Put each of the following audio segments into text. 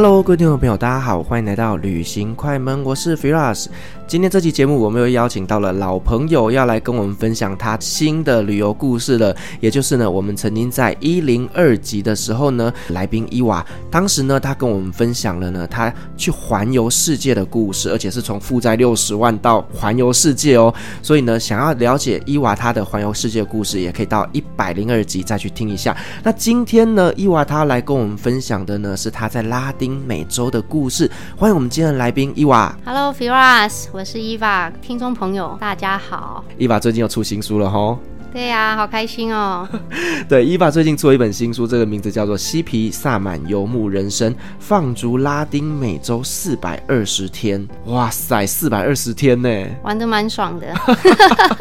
Hello，各位听众朋友，大家好，欢迎来到旅行快门，我是 Firas。今天这期节目，我们又邀请到了老朋友，要来跟我们分享他新的旅游故事了。也就是呢，我们曾经在一零二集的时候呢，来宾伊娃，当时呢，他跟我们分享了呢，他去环游世界的故事，而且是从负债六十万到环游世界哦。所以呢，想要了解伊娃他的环游世界故事，也可以到一百零二集再去听一下。那今天呢，伊娃他来跟我们分享的呢，是他在拉丁美洲的故事。欢迎我们今天的来宾伊娃。Hello，Firas。我是伊娃，听众朋友，大家好。伊娃最近又出新书了吼。对呀、啊，好开心哦！对，伊娃最近出了一本新书，这个名字叫做《嬉皮萨满游牧人生：放逐拉丁美洲四百二十天》。哇塞，四百二十天呢，玩的蛮爽的。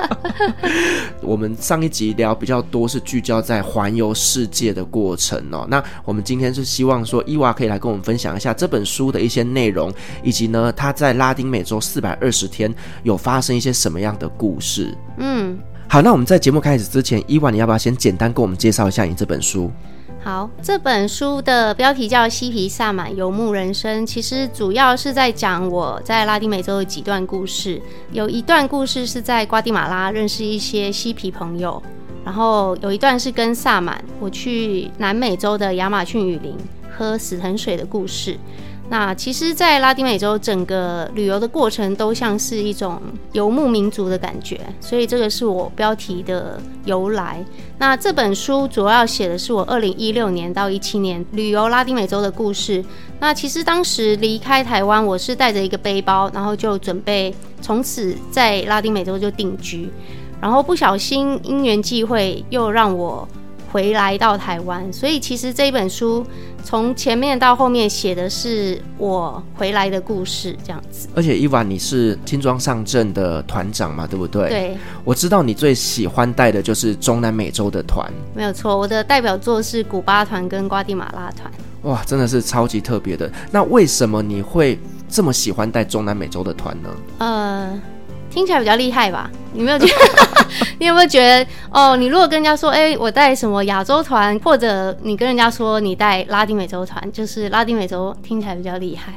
我们上一集聊比较多是聚焦在环游世界的过程哦，那我们今天是希望说伊娃可以来跟我们分享一下这本书的一些内容，以及呢他在拉丁美洲四百二十天有发生一些什么样的故事。嗯。好，那我们在节目开始之前，伊娃，你要不要先简单跟我们介绍一下你这本书？好，这本书的标题叫《嬉皮萨满游牧人生》，其实主要是在讲我在拉丁美洲的几段故事。有一段故事是在瓜地马拉认识一些嬉皮朋友，然后有一段是跟萨满，我去南美洲的亚马逊雨林喝死藤水的故事。那其实，在拉丁美洲整个旅游的过程都像是一种游牧民族的感觉，所以这个是我标题的由来。那这本书主要写的是我二零一六年到一七年旅游拉丁美洲的故事。那其实当时离开台湾，我是带着一个背包，然后就准备从此在拉丁美洲就定居，然后不小心因缘际会又让我回来到台湾，所以其实这一本书从前面到后面写的是我回来的故事，这样子。而且伊娃，你是轻装上阵的团长嘛，对不对？对。我知道你最喜欢带的就是中南美洲的团。没有错，我的代表作是古巴团跟瓜地马拉团。哇，真的是超级特别的。那为什么你会这么喜欢带中南美洲的团呢？呃。听起来比较厉害吧？你没有觉得？你有没有觉得？哦，你如果跟人家说，哎，我带什么亚洲团，或者你跟人家说你带拉丁美洲团，就是拉丁美洲听起来比较厉害。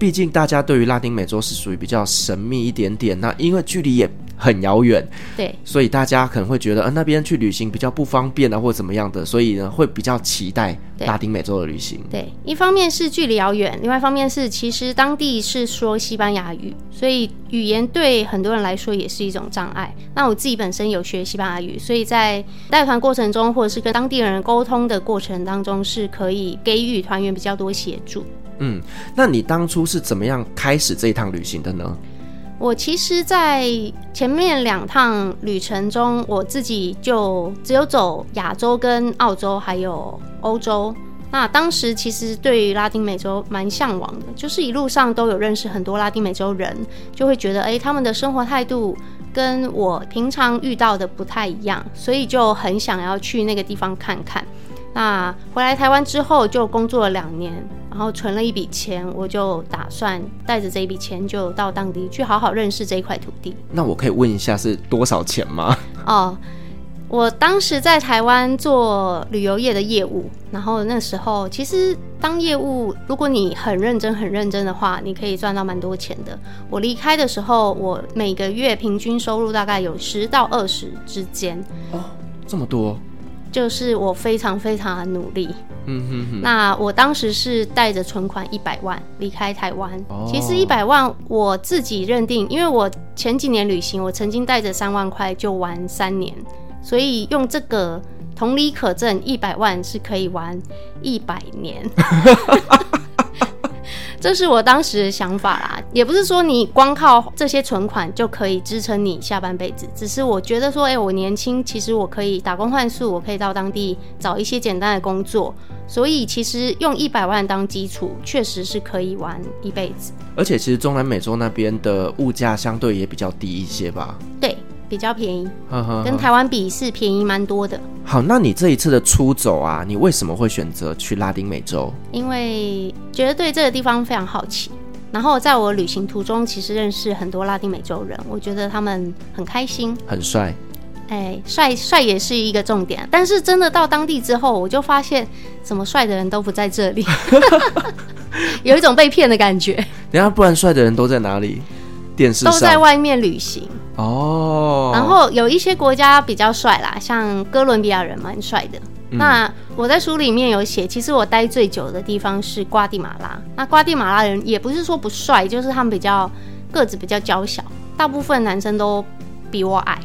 毕竟大家对于拉丁美洲是属于比较神秘一点点，那因为距离也很遥远，对，所以大家可能会觉得，呃，那边去旅行比较不方便啊，或者怎么样的，所以呢，会比较期待拉丁美洲的旅行。对，对，一方面是距离遥远，另外一方面是其实当地是说西班牙语，所以语言对很多人来说也是一种障碍。那我自己本身有学西班牙语，所以在带团过程中，或者是跟当地人沟通的过程当中，是可以给予团员比较多协助。嗯，那你当初是怎么样开始这一趟旅行的呢？我其实，在前面两趟旅程中，我自己就只有走亚洲、跟澳洲，还有欧洲。那当时其实对于拉丁美洲蛮向往的，就是一路上都有认识很多拉丁美洲人，就会觉得，哎，他们的生活态度跟我平常遇到的不太一样，所以就很想要去那个地方看看。那回来台湾之后，就工作了两年。然后存了一笔钱，我就打算带着这一笔钱就到当地去好好认识这一块土地。那我可以问一下是多少钱吗？哦，我当时在台湾做旅游业的业务，然后那时候其实当业务，如果你很认真、很认真的话，你可以赚到蛮多钱的。我离开的时候，我每个月平均收入大概有十到二十之间。哦，这么多。就是我非常非常的努力，嗯哼哼。那我当时是带着存款一百万离开台湾。哦。其实一百万我自己认定，因为我前几年旅行，我曾经带着三万块就玩三年，所以用这个同理可证，一百万是可以玩一百年。这是我当时的想法啦，也不是说你光靠这些存款就可以支撑你下半辈子，只是我觉得说，哎、欸，我年轻，其实我可以打工换宿，我可以到当地找一些简单的工作，所以其实用一百万当基础，确实是可以玩一辈子。而且，其实中南美洲那边的物价相对也比较低一些吧？对。比较便宜，呵呵呵，跟台湾比是便宜蛮多的。好，那你这一次的出走啊，你为什么会选择去拉丁美洲？因为觉得对这个地方非常好奇，然后在我旅行途中，其实认识很多拉丁美洲人，我觉得他们很开心，很帅。哎，帅帅也是一个重点，但是真的到当地之后，我就发现，怎么帅的人都不在这里，有一种被骗的感觉。等下，不然帅的人都在哪里？电视上都在外面旅行。哦，然后有一些国家比较帅啦，像哥伦比亚人蛮帅的。嗯。那我在书里面有写，其实我待最久的地方是瓜地马拉。那瓜地马拉人也不是说不帅，就是他们比较个子比较娇小，大部分男生都比我矮，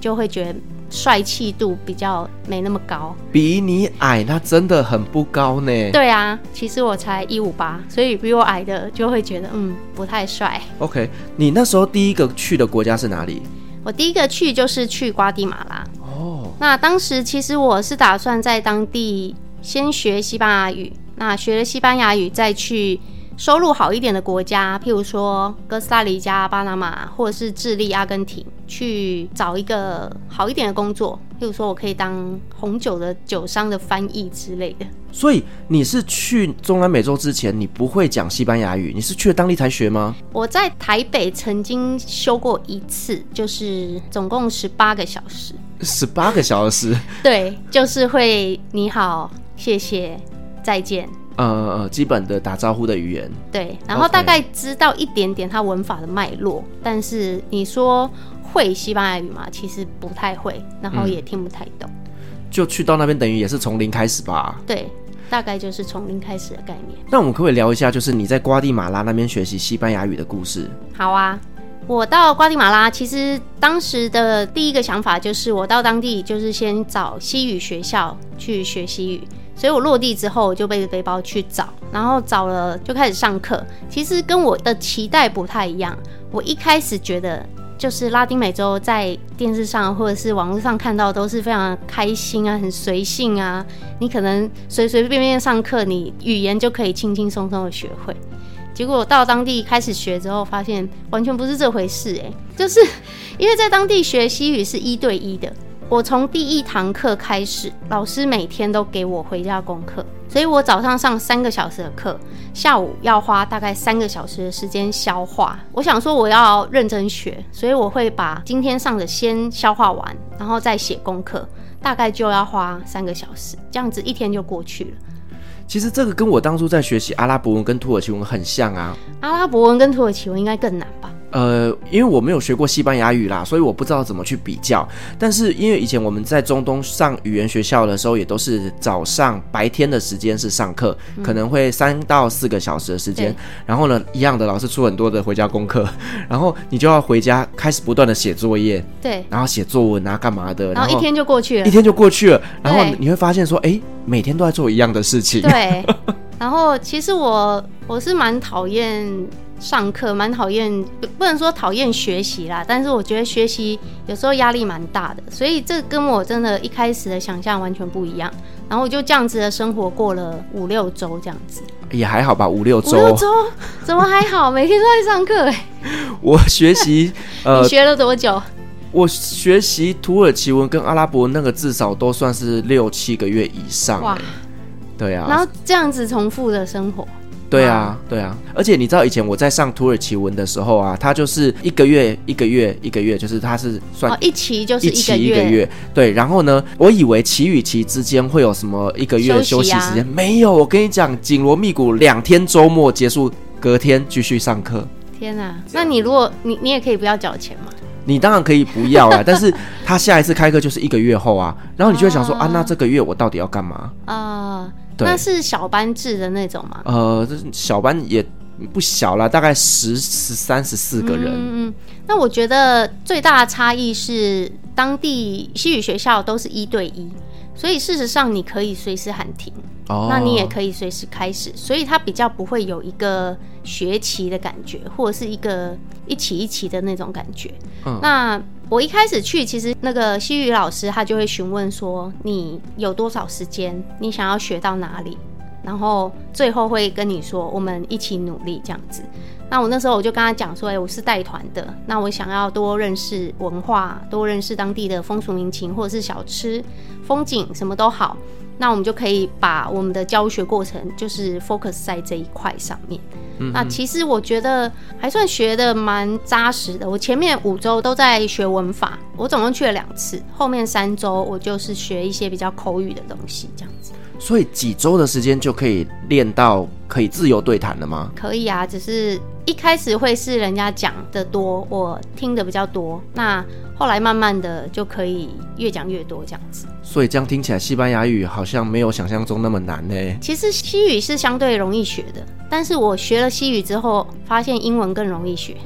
就会觉得。帅气度比较没那么高，比你矮，那真的很不高呢。对啊，其实我才一五八，所以比我矮的就会觉得嗯不太帅。OK，你那时候第一个去的国家是哪里？我第一个去就是去瓜地马拉。哦，那当时其实我是打算在当地先学西班牙语，那学了西班牙语再去。收入好一点的国家，譬如说哥斯达黎加、巴拿马，或者是智利、阿根廷，去找一个好一点的工作。譬如说我可以当红酒的酒商的翻译之类的。所以你是去中南美洲之前，你不会讲西班牙语，你是去了当地才学吗？我在台北曾经修过一次，就是总共十八个小时。十八个小时？对，就是会你好、谢谢、再见。呃呃，基本的打招呼的语言，对，然后大概知道一点点它文法的脉络但是你说会西班牙语吗？其实不太会，然后也听不太懂。嗯，就去到那边，等于也是从零开始吧？对，大概就是从零开始的概念。那我们可不可以聊一下，就是你在瓜地马拉那边学习西班牙语的故事？好啊，我到瓜地马拉，其实当时的第一个想法就是，我到当地就是先找西语学校去学西语。所以我落地之后就背着背包去找，然后找了就开始上课。其实跟我的期待不太一样。我一开始觉得就是拉丁美洲在电视上或者是网络上看到都是非常开心啊，很随性啊。你可能随随便便上课，你语言就可以轻轻松松的学会。结果到当地开始学之后，发现完全不是这回事欸。诶，就是 因为在当地学西语是一对一的。我从第一堂课开始，老师每天都给我回家功课，所以我早上上三个小时的课，下午要花大概三个小时的时间消化。我想说我要认真学，所以我会把今天上的先消化完，然后再写功课，大概就要花三个小时，这样子一天就过去了。其实这个跟我当初在学习阿拉伯文跟土耳其文很像啊。阿拉伯文跟土耳其文应该更难吧？呃，因为我没有学过西班牙语啦，所以我不知道怎么去比较。但是因为以前我们在中东上语言学校的时候，也都是早上白天的时间是上课，嗯，可能会三到四个小时的时间。然后呢，一样的老师出很多的回家功课，然后你就要回家开始不断的写作业，对，然后写作文啊，干嘛的，然后一天就过去了，一天就过去了。然后你会发现说，哎，每天都在做一样的事情。对，然后其实我我是蛮讨厌。上课蛮讨厌，不不能说讨厌学习啦，但是我觉得学习有时候压力蛮大的，所以这跟我真的一开始的想象完全不一样。然后我就这样子的生活过了五六周，这样子也还好吧，五六周，五六周怎么还好？每天都在上课哎。我学习，呃，你学了多久？我学习土耳其文跟阿拉伯文那个至少都算是六七个月以上。哇，对啊。然后这样子重复的生活。对啊，对啊，而且你知道以前我在上土耳其文的时候啊，它就是一个月一个月一个月，就是它是算、哦、一期就是一期一个月。对，然后呢，我以为期与期之间会有什么一个月的休息时间，啊、没有。我跟你讲，紧锣密鼓，两天周末结束，隔天继续上课。天哪，那你如果你你也可以不要缴钱嘛？你当然可以不要啊，但是他下一次开课就是一个月后啊，然后你就会想说啊，啊，那这个月我到底要干嘛啊？那是小班制的那种吗？呃，小班也不小了，大概十十三十四个人。嗯嗯。那我觉得最大的差异是，当地西语学校都是一对一，所以事实上你可以随时喊停，哦，那你也可以随时开始，所以它比较不会有一个学期的感觉，或者是一个一期一期的那种感觉。嗯，那我一开始去，其实那个西语老师他就会询问说，你有多少时间，你想要学到哪里，然后最后会跟你说，我们一起努力这样子。那我那时候我就跟他讲说，哎，我是带团的，那我想要多认识文化，多认识当地的风俗民情，或者是小吃、风景，什么都好。那我们就可以把我们的教学过程就是 focus 在这一块上面。嗯。那其实我觉得还算学的蛮扎实的。我前面五周都在学文法，我总共去了两次，后面三周我就是学一些比较口语的东西，这样子。所以几周的时间就可以练到可以自由对谈了吗？可以啊，只是一开始会是人家讲的多，我听的比较多。那后来慢慢的就可以越讲越多这样子。所以这样听起来，西班牙语好像没有想象中那么难呢。其实西语是相对容易学的，但是我学了西语之后，发现英文更容易学。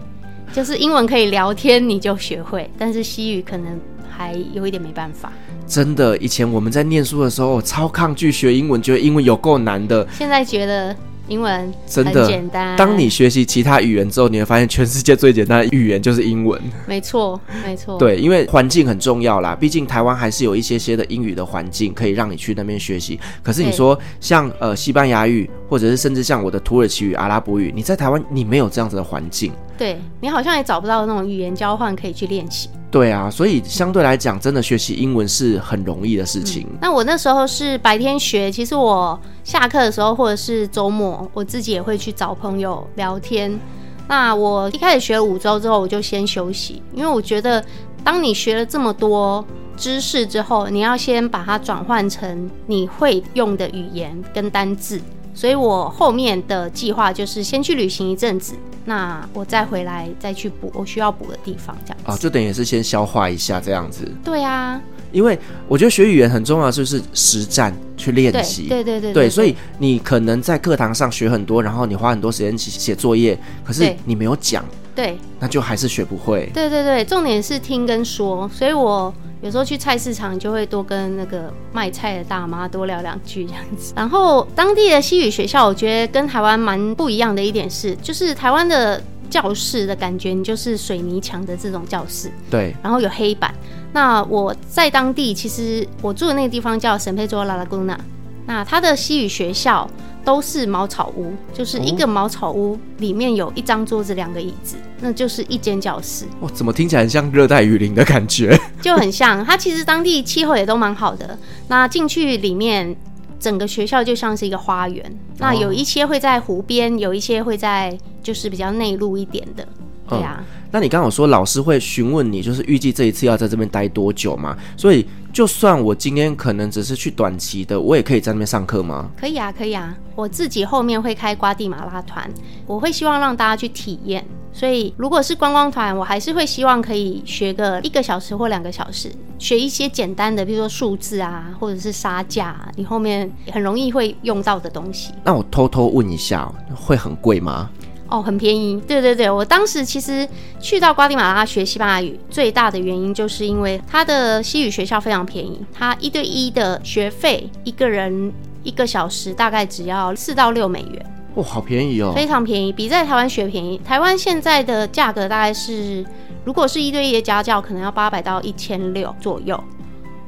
就是英文可以聊天你就学会，但是西语可能还有一点没办法。真的，以前我们在念书的时候，超抗拒学英文，觉得英文有够难的。现在觉得英文真的很简单。当你学习其他语言之后，你会发现全世界最简单的语言就是英文。没错，没错。对，因为环境很重要啦。毕竟台湾还是有一些些的英语的环境可以让你去那边学习。可是你说像呃西班牙语，或者是甚至像我的土耳其语、阿拉伯语，你在台湾你没有这样子的环境。对，你好像也找不到那种语言交换可以去练习。对啊，所以相对来讲，真的学习英文是很容易的事情。嗯。那我那时候是白天学，其实我下课的时候或者是周末，我自己也会去找朋友聊天。那我一开始学了五周之后，我就先休息，因为我觉得当你学了这么多知识之后，你要先把它转换成你会用的语言跟单字。所以我后面的计划就是先去旅行一阵子，那我再回来再去补我需要补的地方，这样子。啊，就等于是先消化一下这样子。对啊，因为我觉得学语言很重要，就是实战去练习。对对对对，对，对，所以你可能在课堂上学很多，然后你花很多时间写写作业，可是你没有讲，对，那就还是学不会。对对对，重点是听跟说，所以我。有时候去菜市场就会多跟那个卖菜的大妈多聊两句这样子。然后当地的西语学校，我觉得跟台湾蛮不一样的一点是，就是台湾的教室的感觉，你就是水泥墙的这种教室，对，然后有黑板。那我在当地，其实我住的那个地方叫圣佩卓拉拉古纳，那它的西语学校。都是茅草屋，就是一个茅草屋，里面有一张桌子、两个椅子，那就是一间教室。哇，怎么听起来很像热带雨林的感觉？就很像。它其实当地气候也都蛮好的。那进去里面，整个学校就像是一个花园。那有一些会在湖边，有一些会在就是比较内陆一点的。对呀、啊嗯。那你刚刚有说老师会询问你，就是预计这一次要在这边待多久嘛？所以就算我今天可能只是去短期的，我也可以在那边上课吗？可以啊，可以啊。我自己后面会开瓜地马拉团，我会希望让大家去体验。所以如果是观光团，我还是会希望可以学个一个小时或两个小时，学一些简单的，比如说数字啊，或者是杀价，你后面很容易会用到的东西。那我偷偷问一下，会很贵吗？哦，很便宜。对对对，我当时其实去到瓜地马拉学西班牙语，最大的原因就是因为它的西语学校非常便宜，它一对一的学费，一个人一个小时大概只要四到六美元。哦，好便宜哦，非常便宜，比在台湾学便宜。台湾现在的价格大概是，如果是一对一的家教，可能要八百到一千六左右。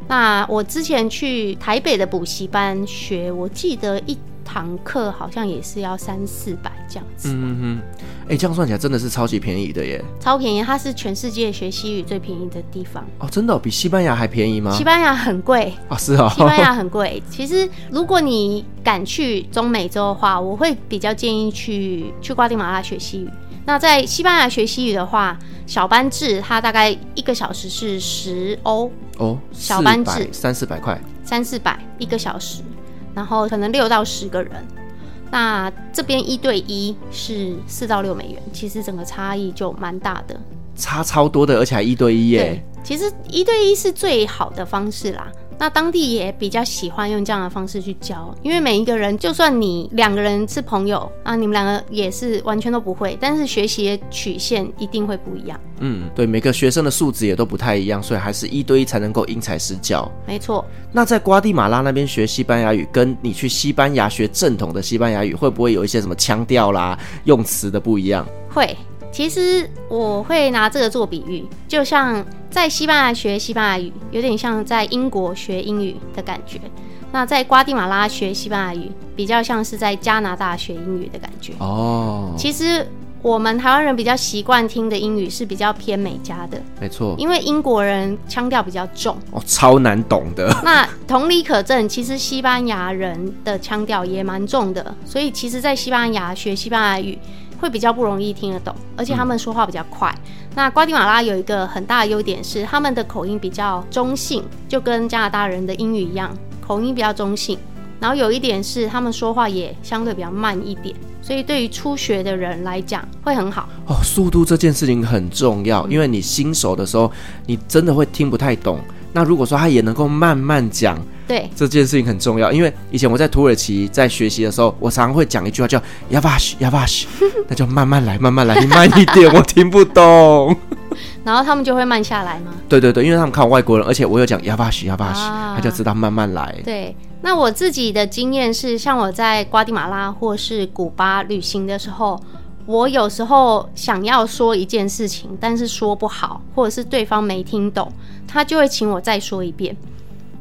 那我之前去台北的补习班学，我记得一。堂课好像也是要三四百这样子。嗯哼，哎、欸，这样算起来真的是超级便宜的耶！超便宜，它是全世界学西语最便宜的地方。哦，真的、哦、比西班牙还便宜吗？西班牙很贵哦，是哦，西班牙很贵。其实如果你敢去中美洲的话，我会比较建议去去瓜地马拉学西语。那在西班牙学西语的话，小班制它大概一个小时是十欧哦，小班制三四百块，三四百一个小时。然后可能六到十个人，那这边一对一是四到六美元，其实整个差异就蛮大的，差超多的，而且还一对一耶。对，其实一对一是最好的方式啦。那当地也比较喜欢用这样的方式去教，因为每一个人，就算你两个人是朋友啊，你们两个也是完全都不会，但是学习的曲线一定会不一样。嗯，对，每个学生的素质也都不太一样，所以还是一对一才能够因材施教。没错。那在瓜地马拉那边学西班牙语，跟你去西班牙学正统的西班牙语，会不会有一些什么腔调啦、用词的不一样？会。其实我会拿这个做比喻，就像在西班牙学西班牙语，有点像在英国学英语的感觉。那在瓜地马拉学西班牙语，比较像是在加拿大学英语的感觉。哦，其实我们台湾人比较习惯听的英语是比较偏美加的，没错。因为英国人腔调比较重，哦，超难懂的。那同理可证，其实西班牙人的腔调也蛮重的，所以其实，在西班牙学西班牙语。会比较不容易听得懂，而且他们说话比较快。嗯、那瓜地马拉有一个很大的优点是，他们的口音比较中性，就跟加拿大人的英语一样，口音比较中性。然后有一点是，他们说话也相对比较慢一点，所以对于初学的人来讲会很好。哦，速度这件事情很重要，因为你新手的时候，你真的会听不太懂。那如果说他也能够慢慢讲，对，这件事情很重要。因为以前我在土耳其在学习的时候，我常常会讲一句话叫 “yavaş yavaş”，那就慢慢来，慢慢来，你慢一点，我听不懂。然后他们就会慢下来吗？对对对，因为他们看我外国人，而且我有讲 “yavaş yavaş”，他就知道慢慢来。对，那我自己的经验是，像我在瓜地马拉或是古巴旅行的时候。我有时候想要说一件事情，但是说不好，或者是对方没听懂，他就会请我再说一遍。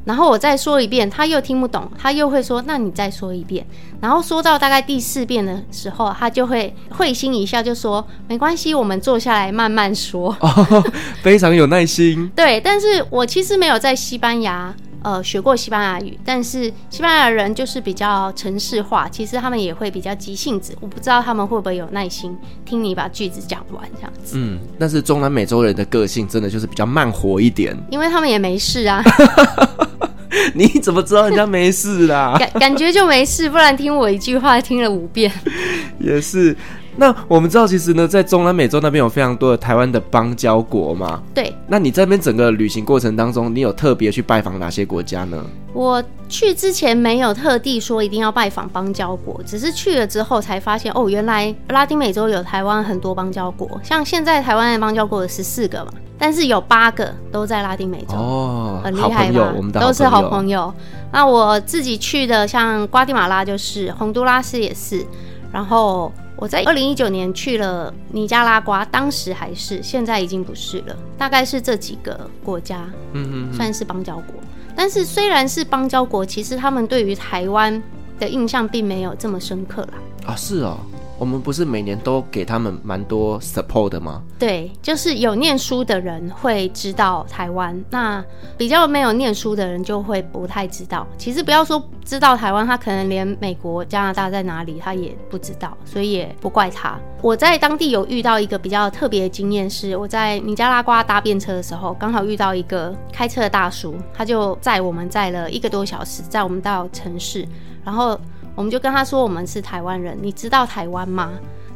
然后我再说一遍，他又听不懂，他又会说：“那你再说一遍。”然后说到大概第四遍的时候，他就会会心一笑，就说：“没关系，我们坐下来慢慢说。”哦，非常有耐心。对，但是我其实没有在西班牙。呃，学过西班牙语，但是西班牙人就是比较城市化，其实他们也会比较急性子。我不知道他们会不会有耐心听你把句子讲完这样子。嗯，但是中南美洲人的个性真的就是比较慢活一点，因为他们也没事啊。你怎么知道人家没事啦？感感觉就没事，不然听我一句话听了五遍。也是。那我们知道，其实呢，在中南美洲那边有非常多的台湾的邦交国嘛。对。那你在那边整个旅行过程当中，你有特别去拜访哪些国家呢？我去之前没有特地说一定要拜访邦交国，只是去了之后才发现，哦，原来拉丁美洲有台湾很多邦交国。像现在台湾的邦交国有十四个嘛，但是有八个都在拉丁美洲。哦，很厉害吧？都是好朋友。那我自己去的，像瓜地马拉就是，洪都拉斯也是，然后。我在二零一九年去了尼加拉瓜，当时还是，现在已经不是了。大概是这几个国家，嗯嗯，算是邦交国。但是虽然是邦交国，其实他们对于台湾的印象并没有这么深刻啦。啊，是哦。我们不是每年都给他们蛮多 support 的吗？对，就是有念书的人会知道台湾，那比较没有念书的人就会不太知道。其实不要说知道台湾，他可能连美国、加拿大在哪里他也不知道，所以也不怪他。我在当地有遇到一个比较特别的经验，是我在尼加拉瓜搭便车的时候，刚好遇到一个开车的大叔，他就载我们载了一个多小时，载我们到城市，然后。我们就跟他说，我们是台湾人，你知道台湾吗？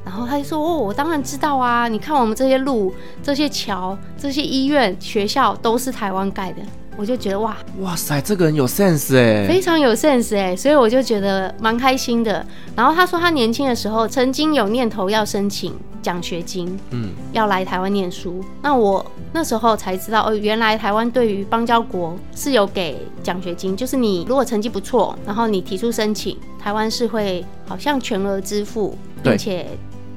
然后他就说，哦，我当然知道啊，你看我们这些路、这些桥、这些医院、学校都是台湾盖的。我就觉得哇哇塞，这个人有 sense 哎，非常有 sense 哎，所以我就觉得蛮开心的。然后他说他年轻的时候曾经有念头要申请奖学金，嗯，要来台湾念书。那我那时候才知道哦，原来台湾对于邦交国是有给奖学金，就是你如果成绩不错，然后你提出申请，台湾是会好像全额支付，并且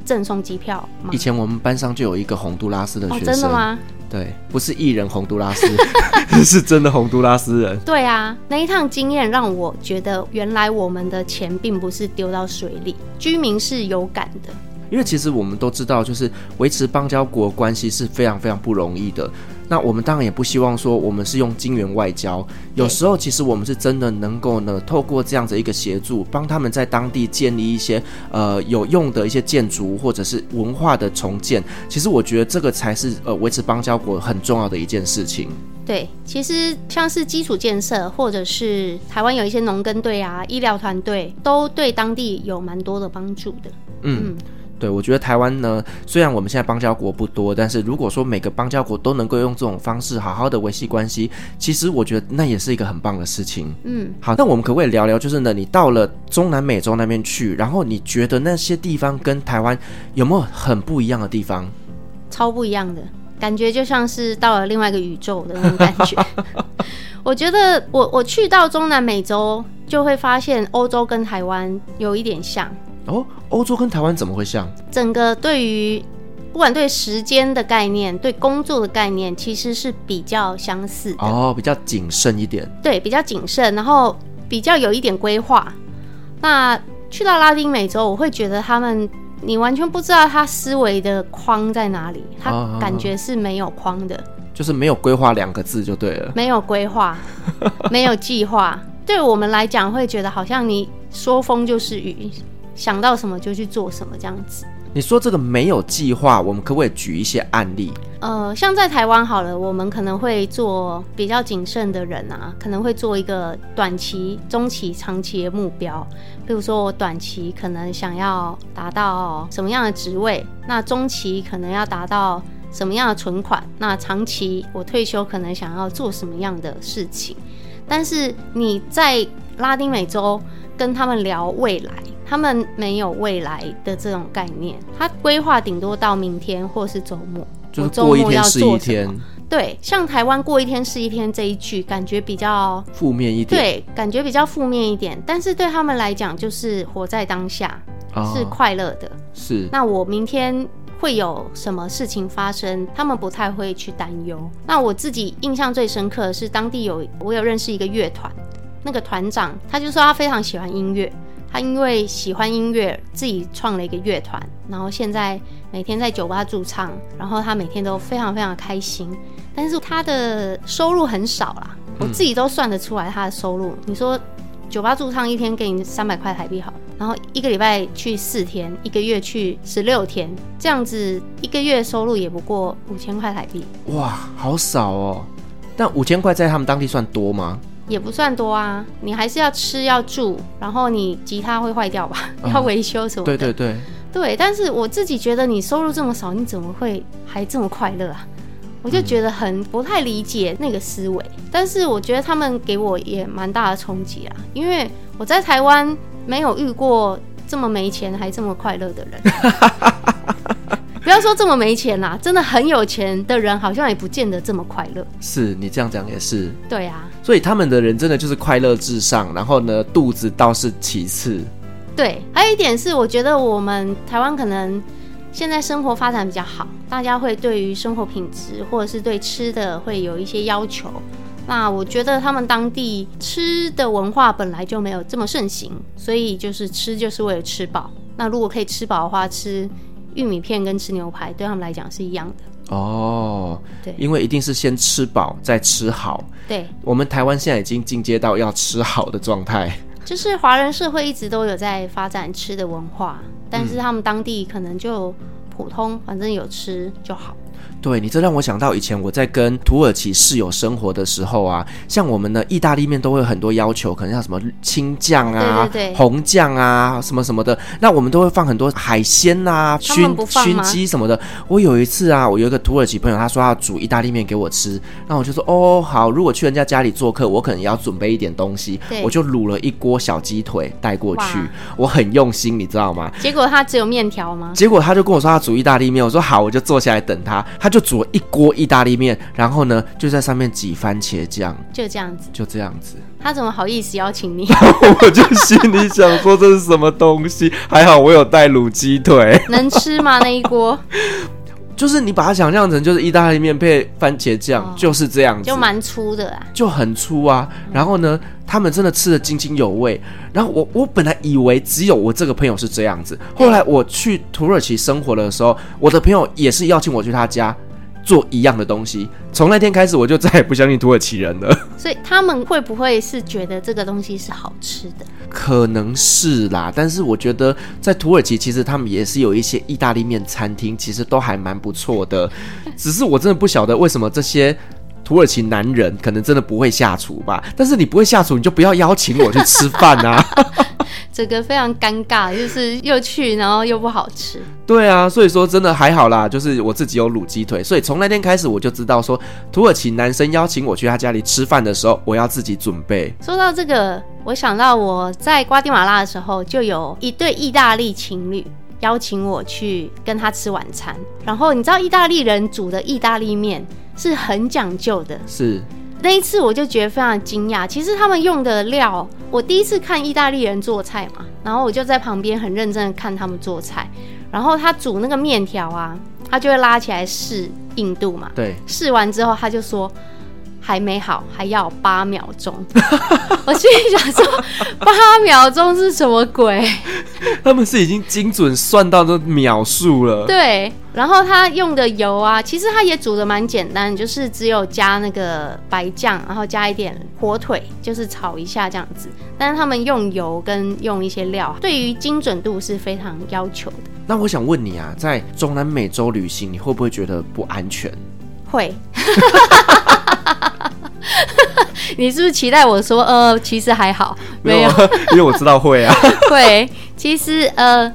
赠送机票。以前我们班上就有一个洪都拉斯的学生，哦，真的吗？对，不是艺人洪都拉斯，是真的洪都拉斯人。对啊，那一趟经验让我觉得，原来我们的钱并不是丢到水里，居民是有感的。因为其实我们都知道，就是维持邦交国关系是非常非常不容易的。那我们当然也不希望说我们是用金援外交，有时候其实我们是真的能够呢，透过这样子一个协助，帮他们在当地建立一些呃有用的一些建筑或者是文化的重建。其实我觉得这个才是呃维持邦交国很重要的一件事情。对，其实像是基础建设，或者是台湾有一些农耕队啊、医疗团队，都对当地有蛮多的帮助的。嗯。嗯对，我觉得台湾呢，虽然我们现在邦交国不多，但是如果说每个邦交国都能够用这种方式好好的维系关系，其实我觉得那也是一个很棒的事情。嗯，好，那我们可不可以聊聊，就是呢，你到了中南美洲那边去，然后你觉得那些地方跟台湾有没有很不一样的地方？超不一样的感觉，就像是到了另外一个宇宙的那种感觉。我觉得我我去到中南美洲，就会发现欧洲跟台湾有一点像。哦，欧洲跟台湾怎么会像？整个对于不管对时间的概念，对工作的概念，其实是比较相似的。哦，比较谨慎一点。对，比较谨慎，然后比较有一点规划。那去到拉丁美洲，我会觉得他们，你完全不知道他思维的框在哪里，他感觉是没有框的，就是没有规划两个字就对了。没有规划，没有计划。对我们来讲，会觉得好像你说风就是雨。想到什么就去做什么，这样子。你说这个没有计划，我们可不可以举一些案例？呃，像在台湾好了，我们可能会做比较谨慎的人啊，可能会做一个短期、中期、长期的目标。比如说，我短期可能想要达到什么样的职位，那中期可能要达到什么样的存款，那长期我退休可能想要做什么样的事情。但是你在拉丁美洲跟他们聊未来。他们没有未来的这种概念，他规划顶多到明天或是周末，就是过一天是一天。对，像台湾过一天是一天这一句，感觉比较负面一点。对，感觉比较负面一点。但是对他们来讲，就是活在当下，哦、是快乐的。是。那我明天会有什么事情发生，他们不太会去担忧。那我自己印象最深刻的是，当地有我有认识一个乐团，那个团长他就说他非常喜欢音乐。他因为喜欢音乐，自己创了一个乐团，然后现在每天在酒吧驻唱，然后他每天都非常非常开心。但是他的收入很少啦，我自己都算得出来他的收入。你说酒吧驻唱一天给你三百块台币好了，然后一个礼拜去四天，一个月去十六天，这样子一个月收入也不过五千块台币。哇，好少哦！但五千块在他们当地算多吗？也不算多啊，你还是要吃要住，然后你吉他会坏掉吧，嗯、要维修什么的。对对对，对。但是我自己觉得你收入这么少，你怎么会还这么快乐啊？我就觉得很不太理解那个思维。嗯、但是我觉得他们给我也蛮大的冲击啊，因为我在台湾没有遇过这么没钱还这么快乐的人。不要说这么没钱啦，真的很有钱的人好像也不见得这么快乐。是你这样讲也是。对啊。所以他们的人真的就是快乐至上，然后呢，肚子倒是其次。对，还有一点是，我觉得我们台湾可能现在生活发展比较好，大家会对于生活品质或者是对吃的会有一些要求。那我觉得他们当地吃的文化本来就没有这么盛行，所以就是吃就是为了吃饱。那如果可以吃饱的话，吃。玉米片跟吃牛排对他们来讲是一样的。哦，对，因为一定是先吃饱再吃好。对，我们台湾现在已经进阶到要吃好的状态，就是华人社会一直都有在发展吃的文化，但是他们当地可能就普通，反正有吃就好。对，你这让我想到以前我在跟土耳其室友生活的时候啊，像我们的意大利面都会有很多要求，可能像什么青酱啊、对对对红酱啊、什么什么的，那我们都会放很多海鲜啊、熏熏鸡什么的。我有一次啊，我有一个土耳其朋友，他说要煮意大利面给我吃，那我就说哦好，如果去人家家里做客，我可能也要准备一点东西，我就卤了一锅小鸡腿带过去，我很用心，你知道吗？结果他只有面条吗？结果他就跟我说他煮意大利面，我说好，我就坐下来等他，他。就煮了一锅意大利面，然后呢，就在上面挤番茄酱，就这样子，就这样子。他怎么好意思邀请你？我就心里想说这是什么东西？还好我有带卤鸡腿，能吃吗？那一锅？就是你把它想象成就是意大利面配番茄酱，哦，就是这样子，就蛮粗的啊，就很粗啊。然后呢，他们真的吃得津津有味。然后我我本来以为只有我这个朋友是这样子，后来我去土耳其生活的时候，我的朋友也是邀请我去他家。做一样的东西，从那天开始我就再也不相信土耳其人了。所以他们会不会是觉得这个东西是好吃的？可能是啦，但是我觉得在土耳其其实他们也是有一些意大利面餐厅，其实都还蛮不错的。只是我真的不晓得为什么这些土耳其男人可能真的不会下厨吧？但是你不会下厨，你就不要邀请我去吃饭啊。整个非常尴尬，就是又去，然后又不好吃。对啊，所以说真的还好啦，就是我自己有卤鸡腿，所以从那天开始我就知道说，土耳其男生邀请我去他家里吃饭的时候，我要自己准备。说到这个，我想到我在瓜地马拉的时候，就有一对意大利情侣邀请我去跟他吃晚餐，然后你知道意大利人煮的意大利面是很讲究的，是。那一次我就觉得非常惊讶，其实他们用的料，我第一次看意大利人做菜嘛，然后我就在旁边很认真的看他们做菜，然后他煮那个面条啊，他就会拉起来试硬度嘛，对，试完之后他就说。还没好，还要八秒钟。我心里想说，八秒钟是什么鬼？他们是已经精准算到这秒数了。对，然后他用的油啊，其实他也煮的蛮简单，就是只有加那个白酱，然后加一点火腿，就是炒一下这样子。但是他们用油跟用一些料，对于精准度是非常要求的。那我想问你啊，在中南美洲旅行，你会不会觉得不安全？会。你是不是期待我说，呃，其实还好，没有，因为我知道会啊。会，其实呃，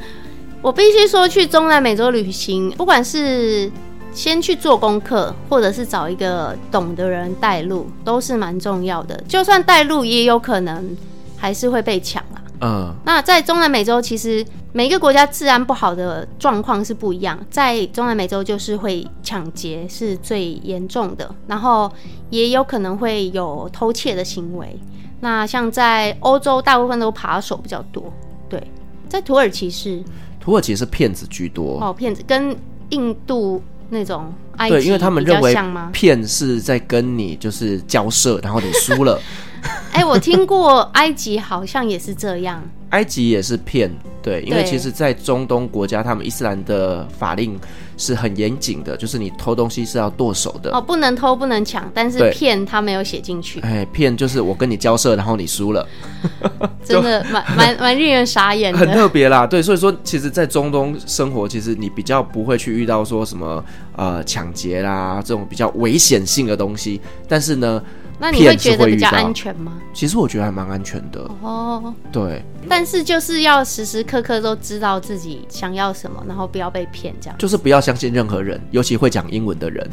我必须说，去中南美洲旅行，不管是先去做功课，或者是找一个懂的人带路，都是蛮重要的。就算带路，也有可能还是会被抢啊。嗯，那在中南美洲，其实每一个国家治安不好的状况是不一样。在中南美洲，就是会抢劫是最严重的，然后也有可能会有偷窃的行为。那像在欧洲，大部分都扒手比较多。对，在土耳其是土耳其是骗子居多哦，骗子跟印度那种对，因为他们认为骗是在跟你就是交涉，然后你输了。哎、欸，我听过埃及好像也是这样，埃及也是骗，对，因为其实，在中东国家，他们伊斯兰的法令是很严谨的，就是你偷东西是要剁手的，哦，不能偷，不能抢，但是骗他没有写进去，哎，骗就是我跟你交涉，然后你输了，真的 蛮蛮蛮令人傻眼的，很特别啦，对，所以说，其实，在中东生活，其实你比较不会去遇到说什么呃抢劫啦这种比较危险性的东西，但是呢。那你会觉得比较安全吗？其实我觉得还蛮安全的哦。对，但是就是要时时刻刻都知道自己想要什么，然后不要被骗，这样。就是不要相信任何人，尤其会讲英文的人。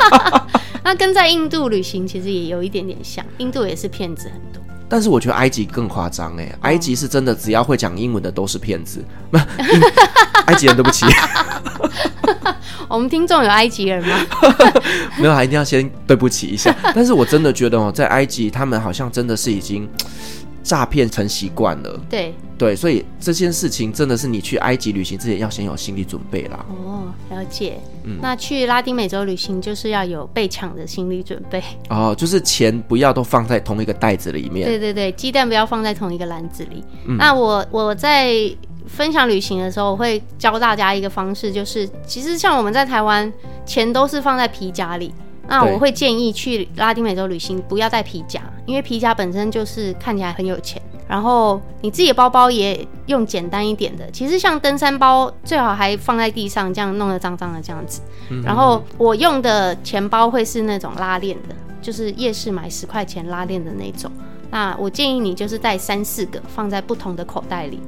那跟在印度旅行其实也有一点点像，印度也是骗子很多。但是我觉得埃及更夸张哎，埃及是真的，只要会讲英文的都是骗子。埃及人，对不起。我们听众有埃及人吗？没有，还一定要先对不起一下。但是我真的觉得哦，在埃及，他们好像真的是已经诈骗成习惯了。对对，所以这件事情真的是你去埃及旅行之前要先有心理准备啦。哦，了解。嗯，那去拉丁美洲旅行就是要有被抢的心理准备。哦，就是钱不要都放在同一个袋子里面。对对对，鸡蛋不要放在同一个篮子里。嗯，那我我在。分享旅行的时候，我会教大家一个方式，就是其实像我们在台湾，钱都是放在皮夹里。那我会建议去拉丁美洲旅行，不要带皮夹，因为皮夹本身就是看起来很有钱。然后你自己的包包也用简单一点的，其实像登山包最好还放在地上，这样弄得脏脏的这样子。然后我用的钱包会是那种拉链的，就是夜市买十块钱拉链的那种。那我建议你就是带三四个，放在不同的口袋里。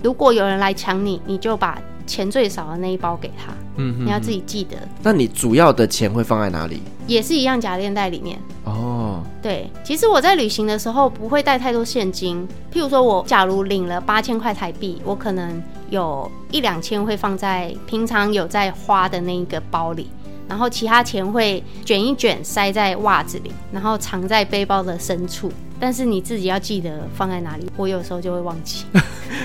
如果有人来抢你，你就把钱最少的那一包给他。嗯哼哼，你要自己记得。那你主要的钱会放在哪里？也是一样夹链袋里面。哦，对，其实我在旅行的时候不会带太多现金。譬如说，我假如领了八千块台币，我可能有一两千会放在平常有在花的那一个包里，然后其他钱会卷一卷塞在袜子里，然后藏在背包的深处。但是你自己要记得放在哪里，我有时候就会忘记，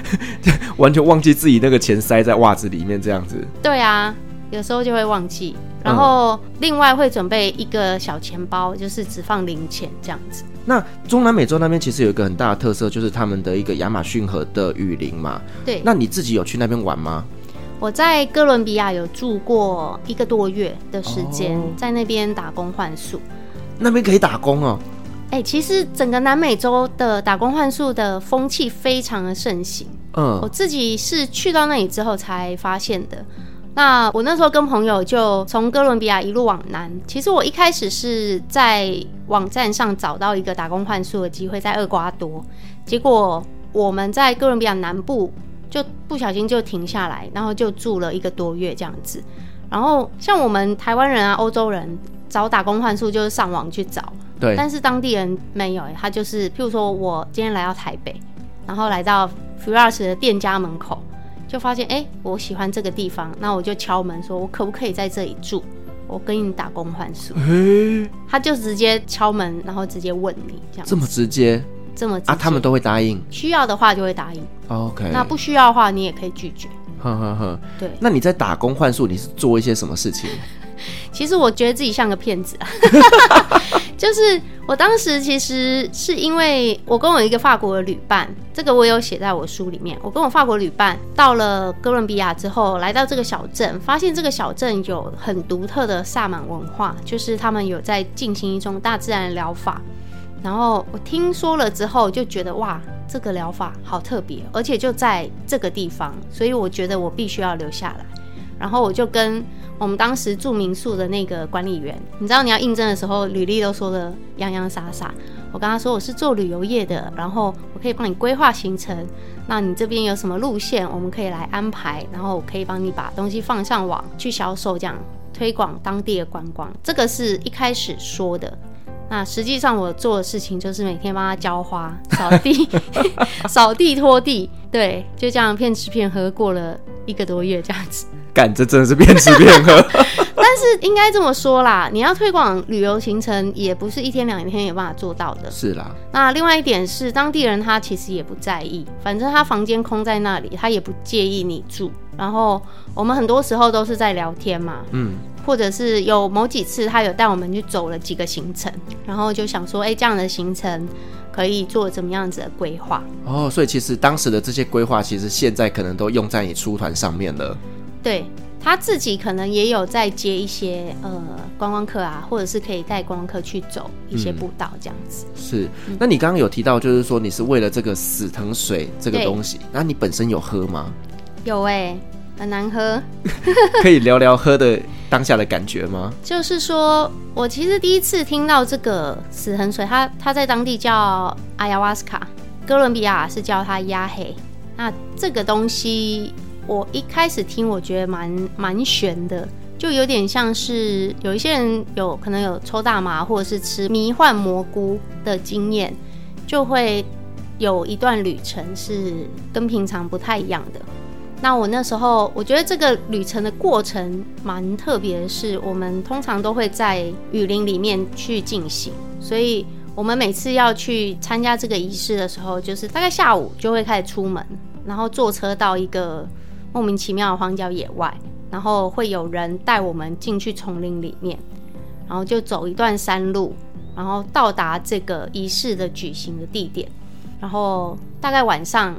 完全忘记自己那个钱塞在袜子里面这样子。对啊，有时候就会忘记。然后另外会准备一个小钱包，就是只放零钱这样子。那中南美洲那边其实有一个很大的特色，就是他们的一个亚马逊河的雨林嘛。对。那你自己有去那边玩吗？我在哥伦比亚有住过一个多月的时间，哦、在那边打工换宿。那边可以打工哦。哎、欸，其实整个南美洲的打工换宿的风气非常的盛行。嗯，我自己是去到那里之后才发现的。那我那时候跟朋友就从哥伦比亚一路往南。其实我一开始是在网站上找到一个打工换宿的机会，在厄瓜多。结果我们在哥伦比亚南部就不小心就停下来，然后就住了一个多月这样子。然后像我们台湾人啊、欧洲人找打工换宿就是上网去找，对。但是当地人没有，他就是譬如说我今天来到台北，然后来到 Firas 的店家门口，就发现哎，我喜欢这个地方，那我就敲门说，我可不可以在这里住？我跟你打工换宿。嘿，他就直接敲门，然后直接问你这样。这么直接？这么直接啊？他们都会答应？需要的话就会答应。OK。那不需要的话，你也可以拒绝。呵呵呵，对。那你在打工换宿，你是做一些什么事情？其实我觉得自己像个骗子啊，就是我当时其实是因为我跟我一个法国的旅伴，这个我有写在我书里面。我跟我法国旅伴到了哥伦比亚之后，来到这个小镇，发现这个小镇有很独特的萨满文化，就是他们有在进行一种大自然疗法。然后我听说了之后，就觉得哇，这个疗法好特别，而且就在这个地方，所以我觉得我必须要留下来。然后我就跟我们当时住民宿的那个管理员，你知道你要应征的时候，履历都说的洋洋洒洒。我跟他说我是做旅游业的，然后我可以帮你规划行程。那你这边有什么路线，我们可以来安排，然后我可以帮你把东西放上网去销售，这样推广当地的观光。这个是一开始说的。那实际上我做的事情就是每天帮他浇花、扫地、扫地、拖地，对，就这样骗吃骗喝过了一个多月，这样子。干，这真的是边吃边喝。但是应该这么说啦，你要推广旅游行程，也不是一天两天有办法做到的。是啦。那另外一点是，当地人他其实也不在意，反正他房间空在那里，他也不介意你住。然后我们很多时候都是在聊天嘛。嗯。或者是有某几次，他有带我们去走了几个行程，然后就想说，哎，这样的行程可以做怎么样子的规划？哦，所以其实当时的这些规划，其实现在可能都用在你出团上面了。对，他自己可能也有在接一些呃观光客啊，或者是可以带观光客去走一些步道这样子。嗯、是，那你刚刚有提到，就是说你是为了这个死藤水这个东西，那你本身有喝吗？有哎、欸，很难喝。可以聊聊喝的。当下的感觉吗？就是说，我其实第一次听到这个死藤水，它它在当地叫阿亚瓦斯卡，哥伦比亚是叫它亚黑。那这个东西，我一开始听，我觉得蛮蛮悬的，就有点像是有一些人有可能有抽大麻或者是吃迷幻蘑菇的经验，就会有一段旅程是跟平常不太一样的。那我那时候，我觉得这个旅程的过程蛮特别是，我们通常都会在雨林里面去进行，所以我们每次要去参加这个仪式的时候，就是大概下午就会开始出门，然后坐车到一个莫名其妙的荒郊野外，然后会有人带我们进去丛林里面，然后就走一段山路，然后到达这个仪式的举行的地点，然后大概晚上。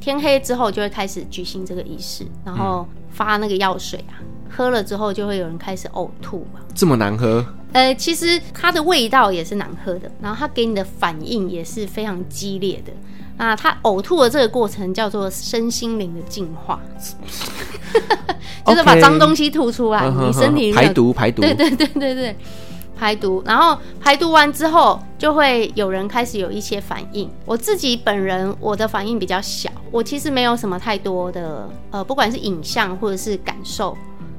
天黑之后就会开始举行这个仪式，然后发那个药水啊，嗯、喝了之后就会有人开始呕吐啊。这么难喝？呃，其实它的味道也是难喝的，然后它给你的反应也是非常激烈的。那他呕吐的这个过程叫做身心灵的净化，就是把脏东西吐出来，你身体排毒排毒。对对对对对。排毒，然后排毒完之后，就会有人开始有一些反应。我自己本人，我的反应比较小，我其实没有什么太多的，呃，不管是影像或者是感受，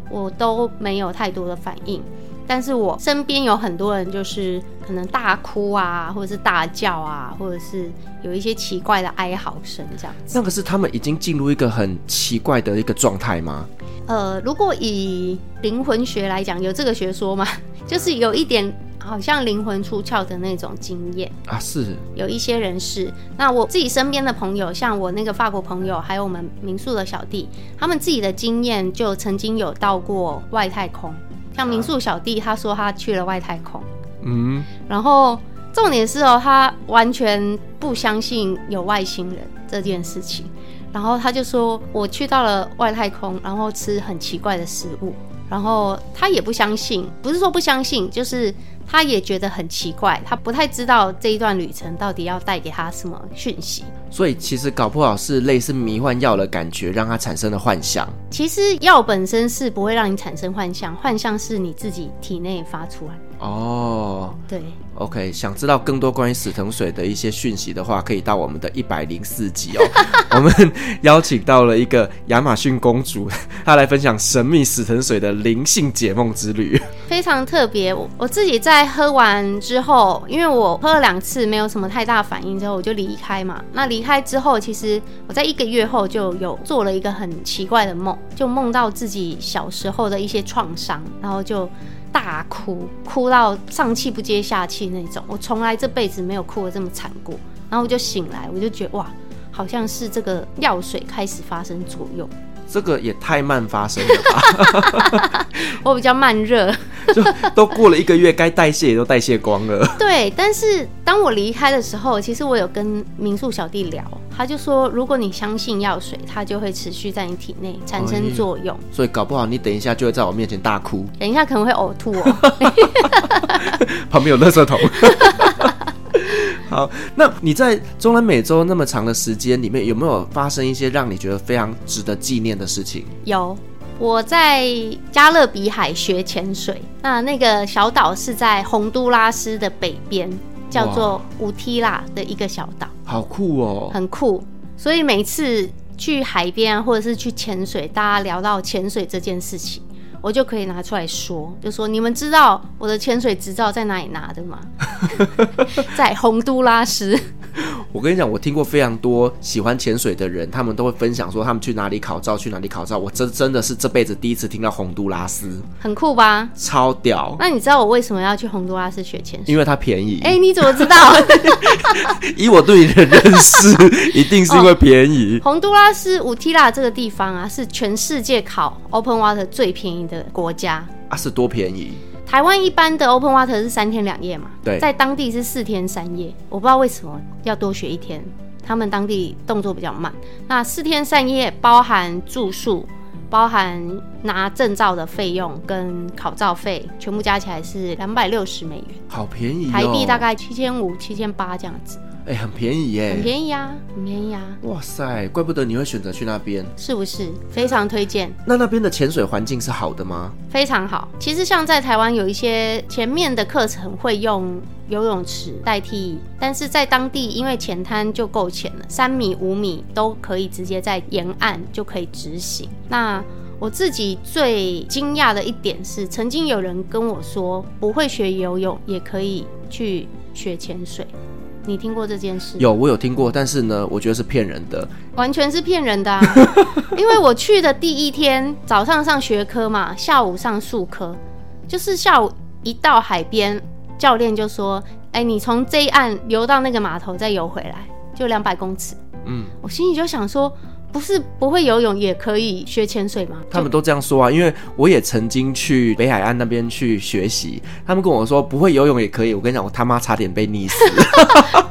我都没有太多的反应。但是我身边有很多人，就是可能大哭啊，或者是大叫啊，或者是有一些奇怪的哀嚎声这样子。那个是他们已经进入一个很奇怪的一个状态吗？呃，如果以灵魂学来讲，有这个学说吗？就是有一点好像灵魂出窍的那种经验啊，是有一些人是。那我自己身边的朋友，像我那个法国朋友，还有我们民宿的小弟，他们自己的经验就曾经有到过外太空。像民宿小弟，他说他去了外太空，嗯，然后重点是哦，他完全不相信有外星人这件事情。然后他就说：“我去到了外太空，然后吃很奇怪的食物。然后他也不相信，不是说不相信，就是他也觉得很奇怪，他不太知道这一段旅程到底要带给他什么讯息。所以其实搞不好是类似迷幻药的感觉，让他产生了幻象。其实药本身是不会让你产生幻象，幻象是你自己体内发出来。哦，对，OK，想知道更多关于死藤水的一些讯息的话，可以到我们的一百零四集哦。我们邀请到了一个亚马逊公主，她来分享神秘死藤水的灵性解梦之旅，非常特别。我我自己在喝完之后，因为我喝了两次没有什么太大反应之后，我就离开嘛。那离开之后，其实我在一个月后就有做了一个很奇怪的梦，就梦到自己小时候的一些创伤，然后就。大哭，哭到上气不接下气那种，我从来这辈子没有哭得这么惨过。然后我就醒来，我就觉得哇，好像是这个药水开始发生作用。这个也太慢发生了吧！我比较慢热，就都过了一个月，该代谢也都代谢光了。对，但是当我离开的时候，其实我有跟民宿小弟聊，他就说，如果你相信药水，它就会持续在你体内产生作用。哎，所以搞不好你等一下就会在我面前大哭，等一下可能会呕吐哦。旁边有垃圾桶。好，那你在中南美洲那么长的时间里面，有没有发生一些让你觉得非常值得纪念的事情？有，我在加勒比海学潜水，那那个小岛是在洪都拉斯的北边，叫做乌提拉的一个小岛，好酷哦，很酷。所以每次去海边或者是去潜水，大家聊到潜水这件事情。我就可以拿出来说，就说你们知道我的潜水执照在哪里拿的吗？在洪都拉斯。我跟你讲，我听过非常多喜欢潜水的人，他们都会分享说他们去哪里考照，去哪里考照。我真真的是这辈子第一次听到洪都拉斯，很酷吧？超屌！那你知道我为什么要去洪都拉斯学潜水？因为它便宜。哎、欸，你怎么知道？以我对你的认识，一定是因为便宜。洪都拉斯乌提拉这个地方啊，是全世界考 Open Water 最便宜的国家。啊，是多便宜？台湾一般的 Open Water 是三天两夜嘛？对，在当地是四天三夜。我不知道为什么要多学一天，他们当地动作比较慢。那四天三夜包含住宿，包含拿证照的费用跟考照费，全部加起来是两百六十美元，好便宜哦，台币大概七千五、七千八这样子。哎、欸，很便宜耶，很便宜啊，很便宜啊！哇塞，怪不得你会选择去那边，是不是？非常推荐。那那边的潜水环境是好的吗？非常好。其实像在台湾有一些前面的课程会用游泳池代替，但是在当地因为浅滩就够浅了，三米、五米都可以直接在沿岸就可以执行。那我自己最惊讶的一点是，曾经有人跟我说，不会学游泳也可以去学潜水。你听过这件事？有，我有听过，但是呢，我觉得是骗人的，完全是骗人的啊！因为我去的第一天早上上学科嘛，下午上数科，就是下午一到海边，教练就说：“哎、欸，你从这一岸游到那个码头，再游回来，就两百公尺。”嗯，我心里就想说，不是不会游泳也可以学潜水吗？他们都这样说啊，因为我也曾经去北海岸那边去学习，他们跟我说不会游泳也可以。我跟你讲，我他妈差点被溺死。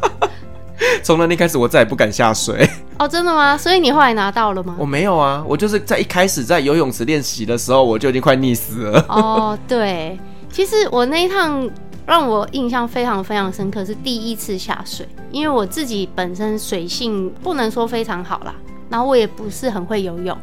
从那天开始，我再也不敢下水。哦，真的吗？所以你后来拿到了吗？我没有啊，我就是在一开始在游泳池练习的时候，我就已经快溺死了。哦，对，其实我那一趟让我印象非常非常深刻，是第一次下水，因为我自己本身水性不能说非常好啦。然后我也不是很会游泳，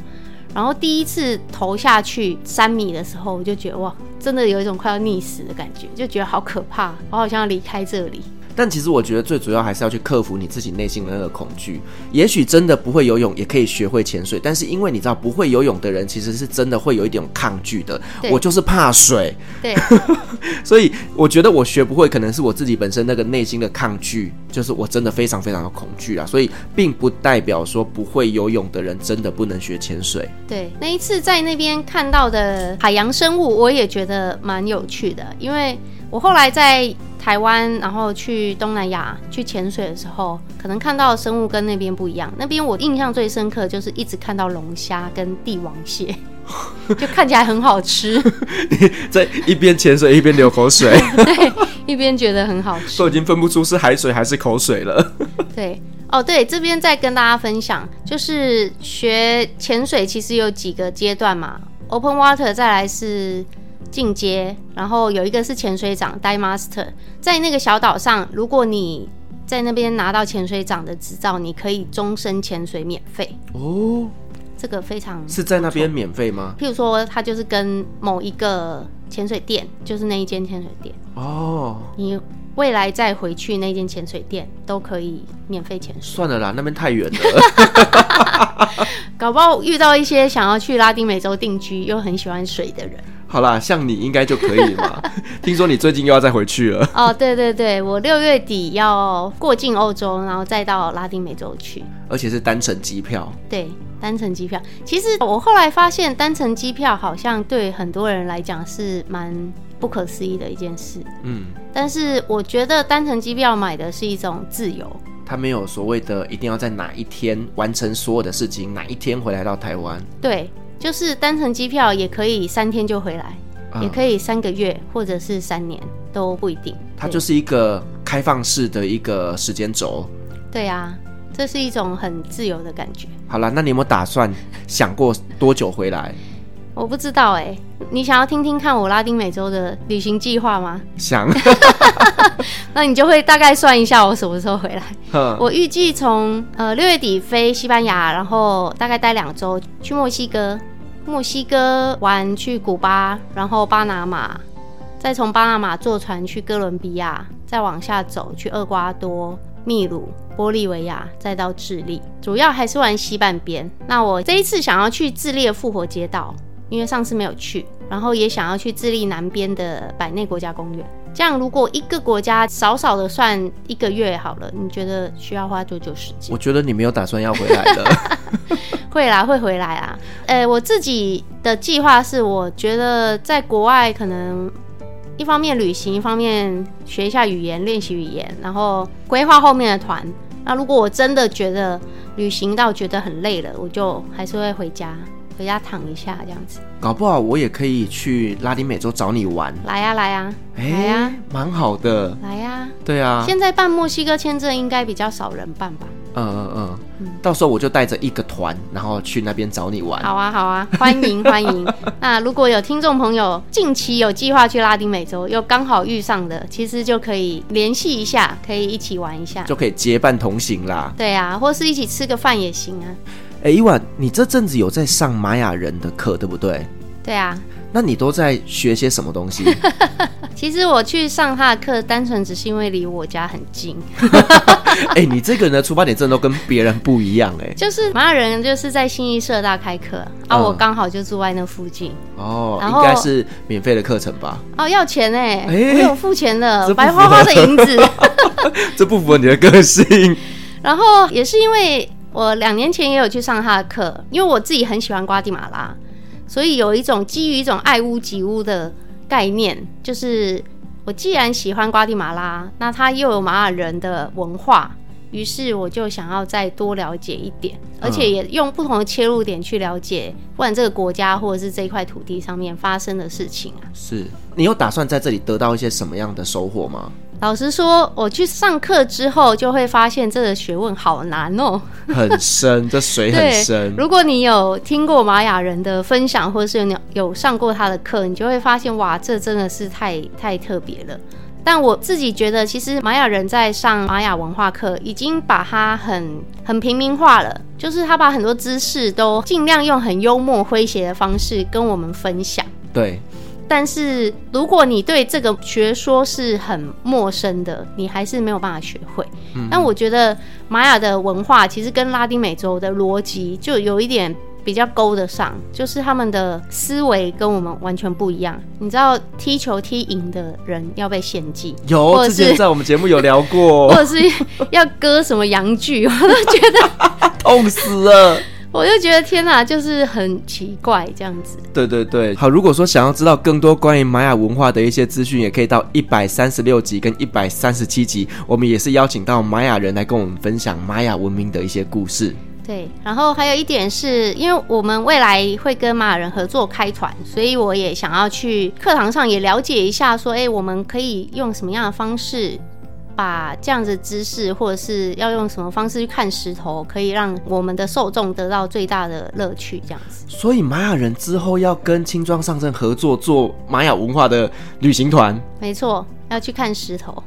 然后第一次投下去三米的时候，我就觉得哇，真的有一种快要溺死的感觉，就觉得好可怕，我好像要离开这里。但其实我觉得最主要还是要去克服你自己内心的那个恐惧。也许真的不会游泳也可以学会潜水，但是因为你知道不会游泳的人其实是真的会有一点抗拒的。我就是怕水，对，所以我觉得我学不会，可能是我自己本身那个内心的抗拒，就是我真的非常非常的恐惧啊。所以并不代表说不会游泳的人真的不能学潜水。对，那一次在那边看到的海洋生物，我也觉得蛮有趣的，因为我后来在。台湾，然后去东南亚去潜水的时候，可能看到的生物跟那边不一样。那边我印象最深刻就是一直看到龙虾跟帝王蟹，就看起来很好吃。你在一边潜水一边流口水，对，一边觉得很好吃，都已经分不出是海水还是口水了。对，哦，对，这边再跟大家分享，就是学潜水其实有几个阶段嘛，Open Water 再来是。进阶，然后有一个是潜水长 Dive Master，在那个小岛上，如果你在那边拿到潜水长的执照，你可以终身潜水免费哦。这个非常是在那边免费吗？譬如说，他就是跟某一个潜水店，就是那一间潜水店哦。你未来再回去那间潜水店都可以免费潜水。算了啦，那边太远了。搞不好遇到一些想要去拉丁美洲定居又很喜欢水的人。好啦，像你应该就可以嘛。听说你最近又要再回去了。哦，对对对，我六月底要过境欧洲，然后再到拉丁美洲去，而且是单程机票。对，单程机票。其实我后来发现，单程机票好像对很多人来讲是蛮不可思议的一件事。嗯，但是我觉得单程机票买的是一种自由。他没有所谓的一定要在哪一天完成所有的事情，哪一天回来到台湾。对。就是单程机票也可以三天就回来，嗯、也可以三个月或者是三年都不一定。它就是一个开放式的一个时间轴。对啊，这是一种很自由的感觉。好了，那你有没有打算想过多久回来？我不知道哎、欸，你想要听听看我拉丁美洲的旅行计划吗？想，那你就会大概算一下我什么时候回来。我预计从呃六月底飞西班牙，然后大概待两周，去墨西哥，墨西哥玩，去古巴，然后巴拿马，再从巴拿马坐船去哥伦比亚，再往下走去厄瓜多、秘鲁、玻利维亚，再到智利，主要还是玩西半边。那我这一次想要去智利的复活节岛。因为上次没有去，然后也想要去智利南边的百内国家公园。这样，如果一个国家少少的算一个月好了，你觉得需要花多久时间？我觉得你没有打算要回来的。会啦，会回来啊。呃，我自己的计划是，我觉得在国外可能一方面旅行，一方面学一下语言，练习语言，然后规划后面的团。那如果我真的觉得旅行到觉得很累了，我就还是会回家。回家躺一下，这样子，搞不好我也可以去拉丁美洲找你玩。来呀，来呀，来呀，蛮好的。来呀，对啊。现在办墨西哥签证应该比较少人办吧？嗯嗯嗯。到时候我就带着一个团，然后去那边找你玩。好啊，好啊，欢迎欢迎。那如果有听众朋友近期有计划去拉丁美洲，又刚好遇上的，其实就可以联系一下，可以一起玩一下，就可以结伴同行啦。对啊，或是一起吃个饭也行啊。哎，伊婉，你这阵子有在上玛雅人的课，对不对？对啊。那你都在学些什么东西？其实我去上他的课，单纯只是因为离我家很近。哎，你这个人的出发点真的都跟别人不一样哎。就是玛雅人就是在新一社大开课，嗯、啊，我刚好就住在那附近。哦，应该是免费的课程吧？哦，要钱哎，我有付钱的，白花花的银子。这不符合你的个性。然后也是因为。我两年前也有去上他的课，因为我自己很喜欢瓜地马拉，所以有一种基于一种爱屋及乌的概念，就是我既然喜欢瓜地马拉，那它又有玛雅人的文化，于是我就想要再多了解一点，而且也用不同的切入点去了解，不管这个国家或者是这一块土地上面发生的事情啊。是你有打算在这里得到一些什么样的收获吗？老实说，我去上课之后，就会发现这个学问好难哦，很深，这水很深。如果你有听过玛雅人的分享，或者是有有上过他的课，你就会发现，哇，这真的是太太特别了。但我自己觉得，其实玛雅人在上玛雅文化课，已经把它很很平民化了，就是他把很多知识都尽量用很幽默诙谐的方式跟我们分享。对。但是，如果你对这个学说是很陌生的，你还是没有办法学会。嗯。但我觉得玛雅的文化其实跟拉丁美洲的逻辑就有一点比较勾得上，就是他们的思维跟我们完全不一样。你知道踢球踢赢的人要被献祭，有之前在我们节目有聊过，或者是要割什么阳具，我都觉得 痛死了。我就觉得天哪，就是很奇怪这样子。对对对，好，如果说想要知道更多关于玛雅文化的一些资讯，也可以到一百三十六集跟一百三十七集，我们也是邀请到玛雅人来跟我们分享玛雅文明的一些故事。对，然后还有一点是因为我们未来会跟玛雅人合作开团，所以我也想要去课堂上也了解一下，说，哎，我们可以用什么样的方式。把这样子姿势，或者是要用什么方式去看石头，可以让我们的受众得到最大的乐趣。这样子，所以玛雅人之后要跟轻装上阵合作做玛雅文化的旅行团。没错，要去看石头。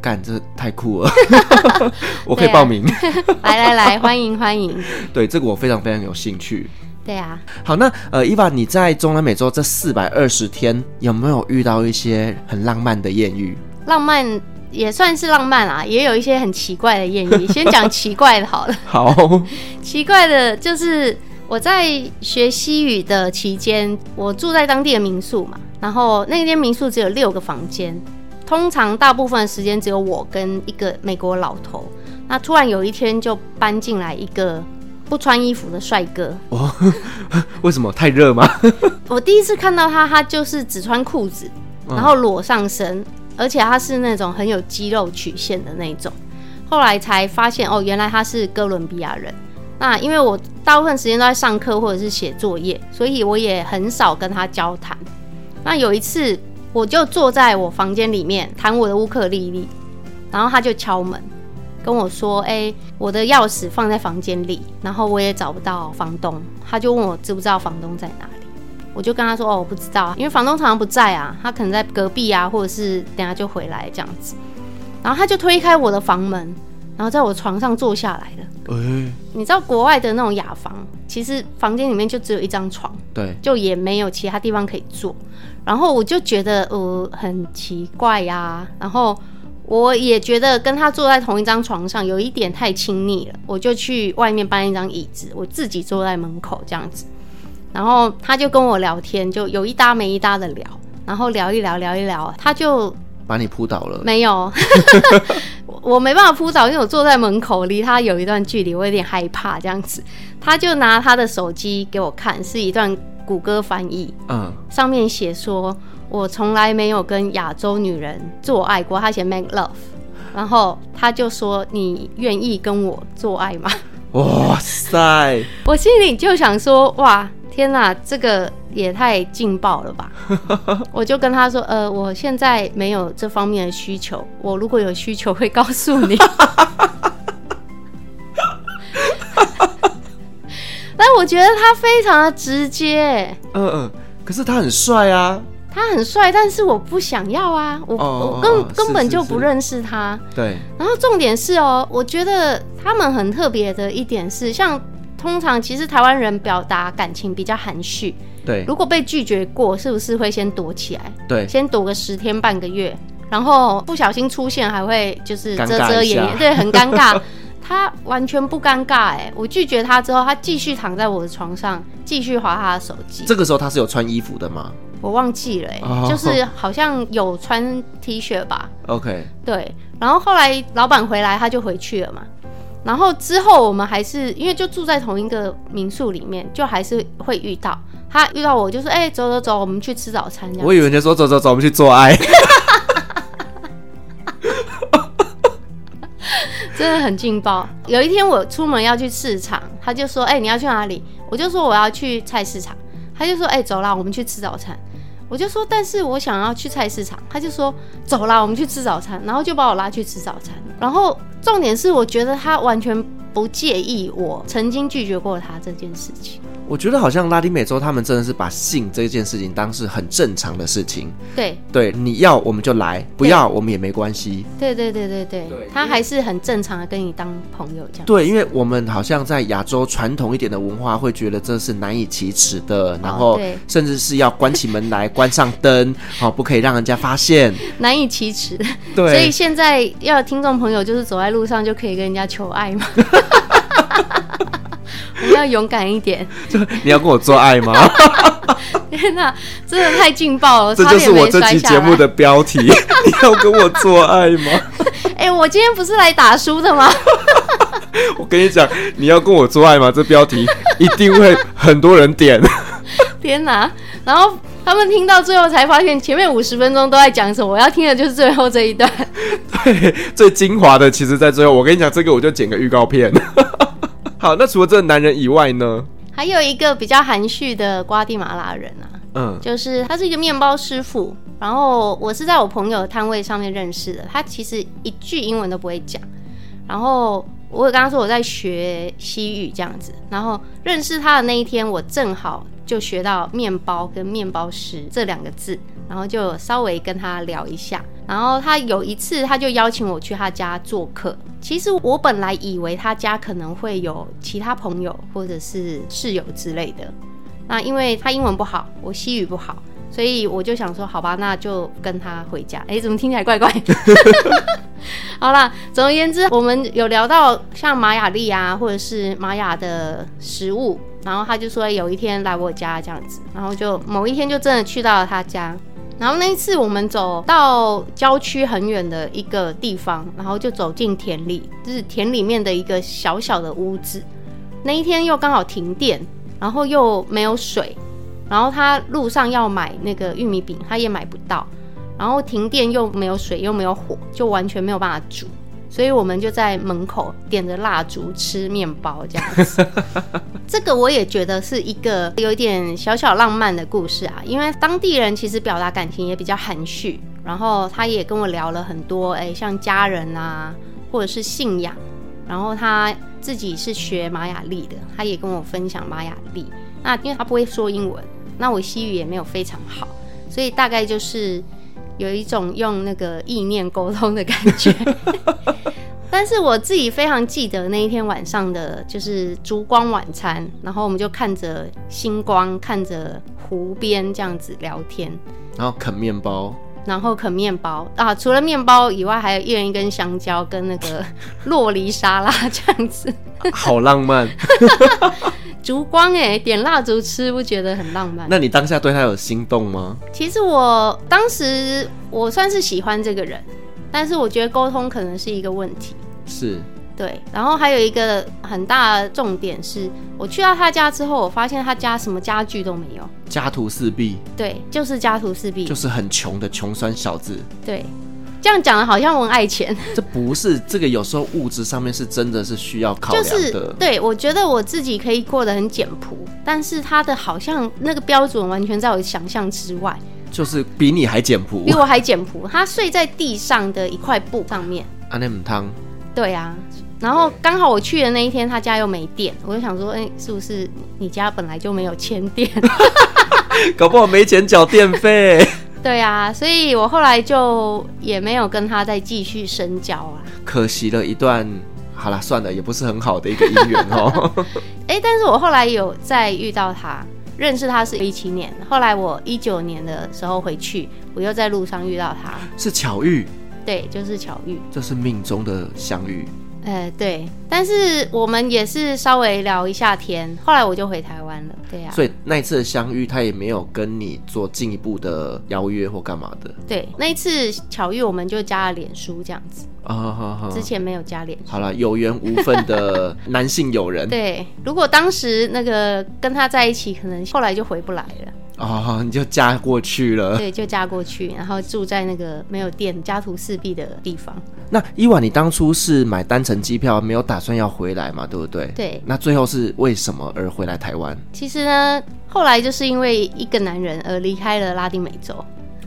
干，这太酷了！我可以报名。来来来，欢迎欢迎。对，这个我非常非常有兴趣。对啊。好，那呃，伊娃，你在中南美洲这四百二十天，有没有遇到一些很浪漫的艳遇？浪漫也算是浪漫啊，也有一些很奇怪的艳遇。先讲奇怪的好了。好，奇怪的就是我在学西语的期间，我住在当地的民宿嘛，然后那间民宿只有六个房间，通常大部分的时间只有我跟一个美国老头。那突然有一天就搬进来一个不穿衣服的帅哥。哦，为什么？太热吗？我第一次看到他，他就是只穿裤子，然后裸上身。嗯而且他是那种很有肌肉曲线的那种，后来才发现哦，原来他是哥伦比亚人。那因为我大部分时间都在上课或者是写作业，所以我也很少跟他交谈。那有一次，我就坐在我房间里面弹我的乌克丽丽，然后他就敲门跟我说：“哎、我的钥匙放在房间里，然后我也找不到房东。”他就问我知不知道房东在哪里。我就跟他说：“哦，我不知道，因为房东常常不在啊，他可能在隔壁啊，或者是等下就回来这样子。”然后他就推开我的房门，然后在我床上坐下来了。欸、你知道国外的那种雅房，其实房间里面就只有一张床，对，就也没有其他地方可以坐。然后我就觉得呃很奇怪呀、啊，然后我也觉得跟他坐在同一张床上有一点太亲密了，我就去外面搬一张椅子，我自己坐在门口这样子。然后他就跟我聊天，就有一搭没一搭的聊，然后聊一聊聊一聊，他就把你扑倒了？没有，我没办法扑倒，因为我坐在门口，离他有一段距离，我有点害怕这样子。他就拿他的手机给我看，是一段谷歌翻译，嗯，上面写说我从来没有跟亚洲女人做爱过，他写 make love，然后他就说你愿意跟我做爱吗？哇塞！我心里就想说哇。天哪，这个也太劲爆了吧！我就跟他说，呃，我现在没有这方面的需求，我如果有需求会告诉你。但我觉得他非常的直接，嗯嗯，可是他很帅啊，他很帅，但是我不想要啊，我、哦、我根、哦、根本就不认识他。对，然后重点是哦，我觉得他们很特别的一点是，像。通常其实台湾人表达感情比较含蓄，对。如果被拒绝过，是不是会先躲起来？对，先躲个十天半个月，然后不小心出现还会就是遮遮掩掩，对，很尴尬。他完全不尴尬哎，我拒绝他之后，他继续躺在我的床上，继续划他的手机。这个时候他是有穿衣服的吗？我忘记了哎，oh. 就是好像有穿 T 恤吧。OK，对。然后后来老板回来，他就回去了嘛。然后之后我们还是因为就住在同一个民宿里面，就还是会遇到他遇到我就说，哎、欸，走走走，我们去吃早餐。我以为你说走走走，我们去做爱。真的很劲爆。有一天我出门要去市场，他就说，哎、欸，你要去哪里？我就说我要去菜市场。他就说，哎、欸，走啦，我们去吃早餐。我就说，但是我想要去菜市场。他就说，走啦，我们去吃早餐。然后就把我拉去吃早餐。然后。重点是，我觉得他完全不介意我曾经拒绝过他这件事情。我觉得好像拉丁美洲，他们真的是把性这件事情当是很正常的事情。对对，你要我们就来，不要我们也没关系。对对对对对，对他还是很正常的跟你当朋友这样。对，因为我们好像在亚洲传统一点的文化，会觉得这是难以启齿的，然后甚至是要关起门来，关上灯，好，不可以让人家发现，难以启齿。对，所以现在要听众朋友就是走在路上就可以跟人家求爱嘛。我们要勇敢一点。就你要跟我做爱吗？天哪，真的太劲爆了！这就是我这期节目的标题。你要跟我做爱吗？哎、欸，我今天不是来打书的吗？我跟你讲，你要跟我做爱吗？这标题一定会很多人点。天哪！然后他们听到最后才发现，前面五十分钟都在讲什么？我要听的就是最后这一段。对，最精华的其实在最后。我跟你讲，这个我就剪个预告片。好，那除了这个男人以外呢？还有一个比较含蓄的瓜地马拉人啊，嗯，就是他是一个面包师傅，然后我是在我朋友的摊位上面认识的。他其实一句英文都不会讲，然后我有跟他说我在学西语这样子，然后认识他的那一天，我正好。就学到面包跟面包师这两个字，然后就稍微跟他聊一下。然后他有一次他就邀请我去他家做客。其实我本来以为他家可能会有其他朋友或者是室友之类的。那因为他英文不好，我西语不好，所以我就想说，好吧，那就跟他回家。哎，怎么听起来怪怪的？好啦，总而言之，我们有聊到像玛雅历啊，或者是玛雅的食物，然后他就说有一天来我家这样子，然后就某一天就真的去到了他家。然后那一次我们走到郊区很远的一个地方，然后就走进田里，就是田里面的一个小小的屋子。那一天又刚好停电，然后又没有水，然后他路上要买那个玉米饼，他也买不到。然后停电又没有水又没有火，就完全没有办法煮，所以我们就在门口点着蜡烛吃面包这样子。这个我也觉得是一个有一点小小浪漫的故事啊，因为当地人其实表达感情也比较含蓄，然后他也跟我聊了很多，哎，像家人啊，或者是信仰，然后他自己是学玛雅历的，他也跟我分享玛雅历。那因为他不会说英文，那我西语也没有非常好，所以大概就是。有一种用那个意念沟通的感觉，但是我自己非常记得那一天晚上的，就是烛光晚餐，然后我们就看着星光，看着湖边这样子聊天，然后啃面包，然后啃面包啊，除了面包以外，还有一人一根香蕉跟那个洛梨沙拉这样子，好浪漫。烛光哎，点蜡烛吃不觉得很浪漫？那你当下对他有心动吗？其实我当时我算是喜欢这个人，但是我觉得沟通可能是一个问题。是，对。然后还有一个很大的重点是，我去到他家之后，我发现他家什么家具都没有，家徒四壁。对，就是家徒四壁，就是很穷的穷酸小子。对。这样讲的好像我很爱钱，这不是这个，有时候物质上面是真的是需要考量的。就是对，我觉得我自己可以过得很简朴，但是他的好像那个标准完全在我想象之外，就是比你还简朴，比我还简朴。他睡在地上的一块布上面，阿内姆汤。对啊，然后刚好我去的那一天，他家又没电，我就想说，哎，是不是你家本来就没有牵电？搞不好没钱缴电费。对啊，所以我后来就也没有跟他再继续深交啊，可惜了一段，好了，算了，也不是很好的一个姻缘哦。哎，但是我后来有再遇到他，认识他是一七年，后来我一九年的时候回去，我又在路上遇到他，是巧遇，对，就是巧遇，这是命中的相遇。呃，对，但是我们也是稍微聊一下天，后来我就回台湾了，对呀、啊。所以那一次的相遇，他也没有跟你做进一步的邀约或干嘛的。对，那一次巧遇，我们就加了脸书这样子。啊哈哈，之前没有加脸书。好了，有缘无分的男性友人。对，如果当时那个跟他在一起，可能后来就回不来了。哦，你就嫁过去了。对，就嫁过去，然后住在那个没有电、家徒四壁的地方。那伊娃，你当初是买单程机票，没有打算要回来嘛？对不对？对。那最后是为什么而回来台湾？其实呢，后来就是因为一个男人而离开了拉丁美洲。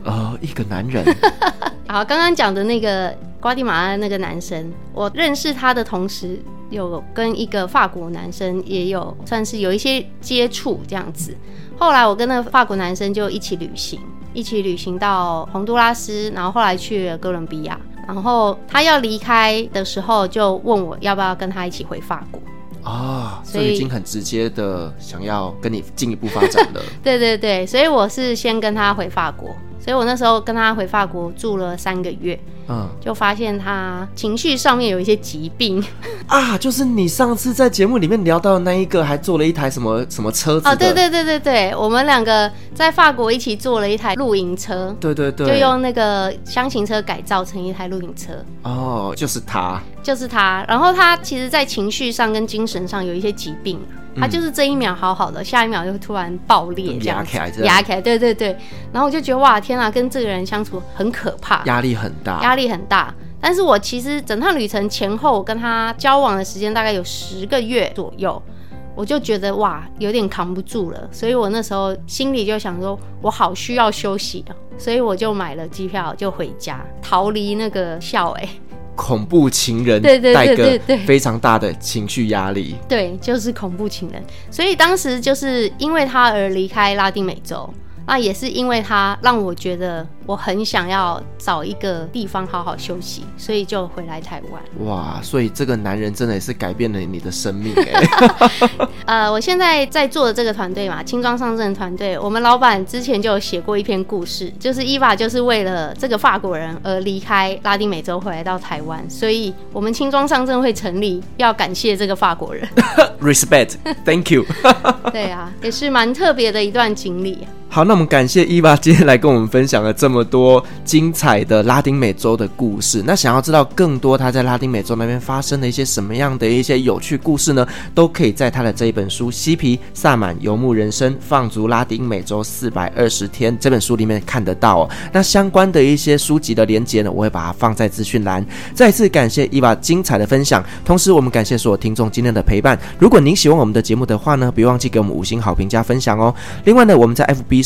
哦，一个男人。好，刚刚讲的那个瓜地马拉那个男生，我认识他的同时，有跟一个法国男生也有算是有一些接触这样子。后来我跟那个法国男生就一起旅行，一起旅行到洪都拉斯，然后后来去了哥伦比亚。然后他要离开的时候，就问我要不要跟他一起回法国。啊、哦，所以已经很直接的想要跟你进一步发展了。对对对，所以我是先跟他回法国。所以我那时候跟他回法国住了三个月，嗯，就发现他情绪上面有一些疾病 啊，就是你上次在节目里面聊到的那一个，还坐了一台什么什么车子？哦，对对对对对，我们两个在法国一起坐了一台露营车，对对对，就用那个厢型车改造成一台露营车。哦，就是他，就是他。然后他其实，在情绪上跟精神上有一些疾病。他就是这一秒好好的，下一秒就突然爆裂，这样子，压起来，对对对。然后我就觉得哇，天啊，跟这个人相处很可怕，压力很大，压力很大。但是我其实整趟旅程前后跟他交往的时间大概有十个月左右，我就觉得哇，有点扛不住了。所以我那时候心里就想说，我好需要休息啊，所以我就买了机票就回家，逃离那个笑哎。恐怖情人，对对对对对，非常大的情绪压力。对，就是恐怖情人。所以当时就是因为他而离开拉丁美洲。那也是因为他让我觉得我很想要找一个地方好好休息，所以就回来台湾。哇，所以这个男人真的也是改变了你的生命哎。呃，我现在在做的这个团队嘛，轻装上阵团队，我们老板之前就有写过一篇故事，就是伊娃就是为了这个法国人而离开拉丁美洲回来到台湾，所以我们轻装上阵会成立，要感谢这个法国人。Respect，Thank you。对啊，也是蛮特别的一段经历。好，那我们感谢伊娃今天来跟我们分享了这么多精彩的拉丁美洲的故事。那想要知道更多他在拉丁美洲那边发生的一些什么样的一些有趣故事呢？都可以在他的这一本书《嬉皮萨满游牧人生：放逐拉丁美洲四百二十天》这本书里面看得到哦。那相关的一些书籍的连接呢，我会把它放在资讯栏。再次感谢伊娃精彩的分享，同时我们感谢所有听众今天的陪伴。如果您喜欢我们的节目的话呢，别忘记给我们五星好评加分享哦。另外呢，我们在 FB。